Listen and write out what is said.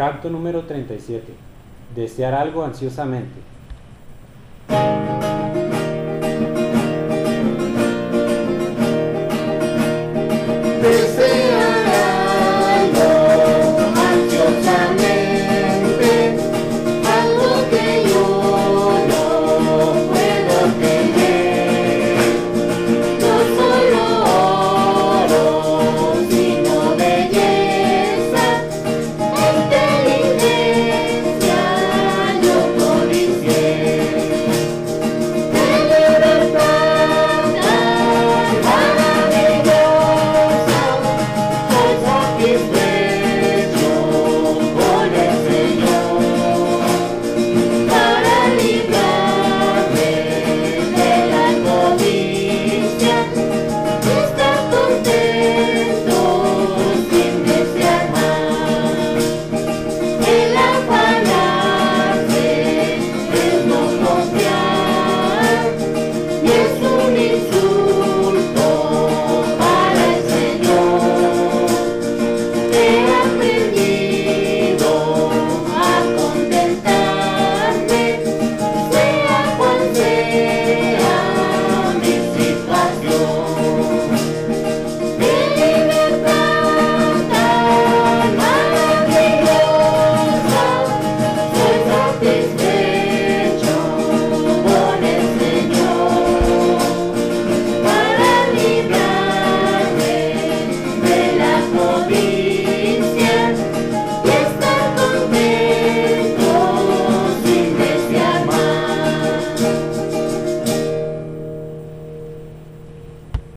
Canto número 37. Desear algo ansiosamente. Please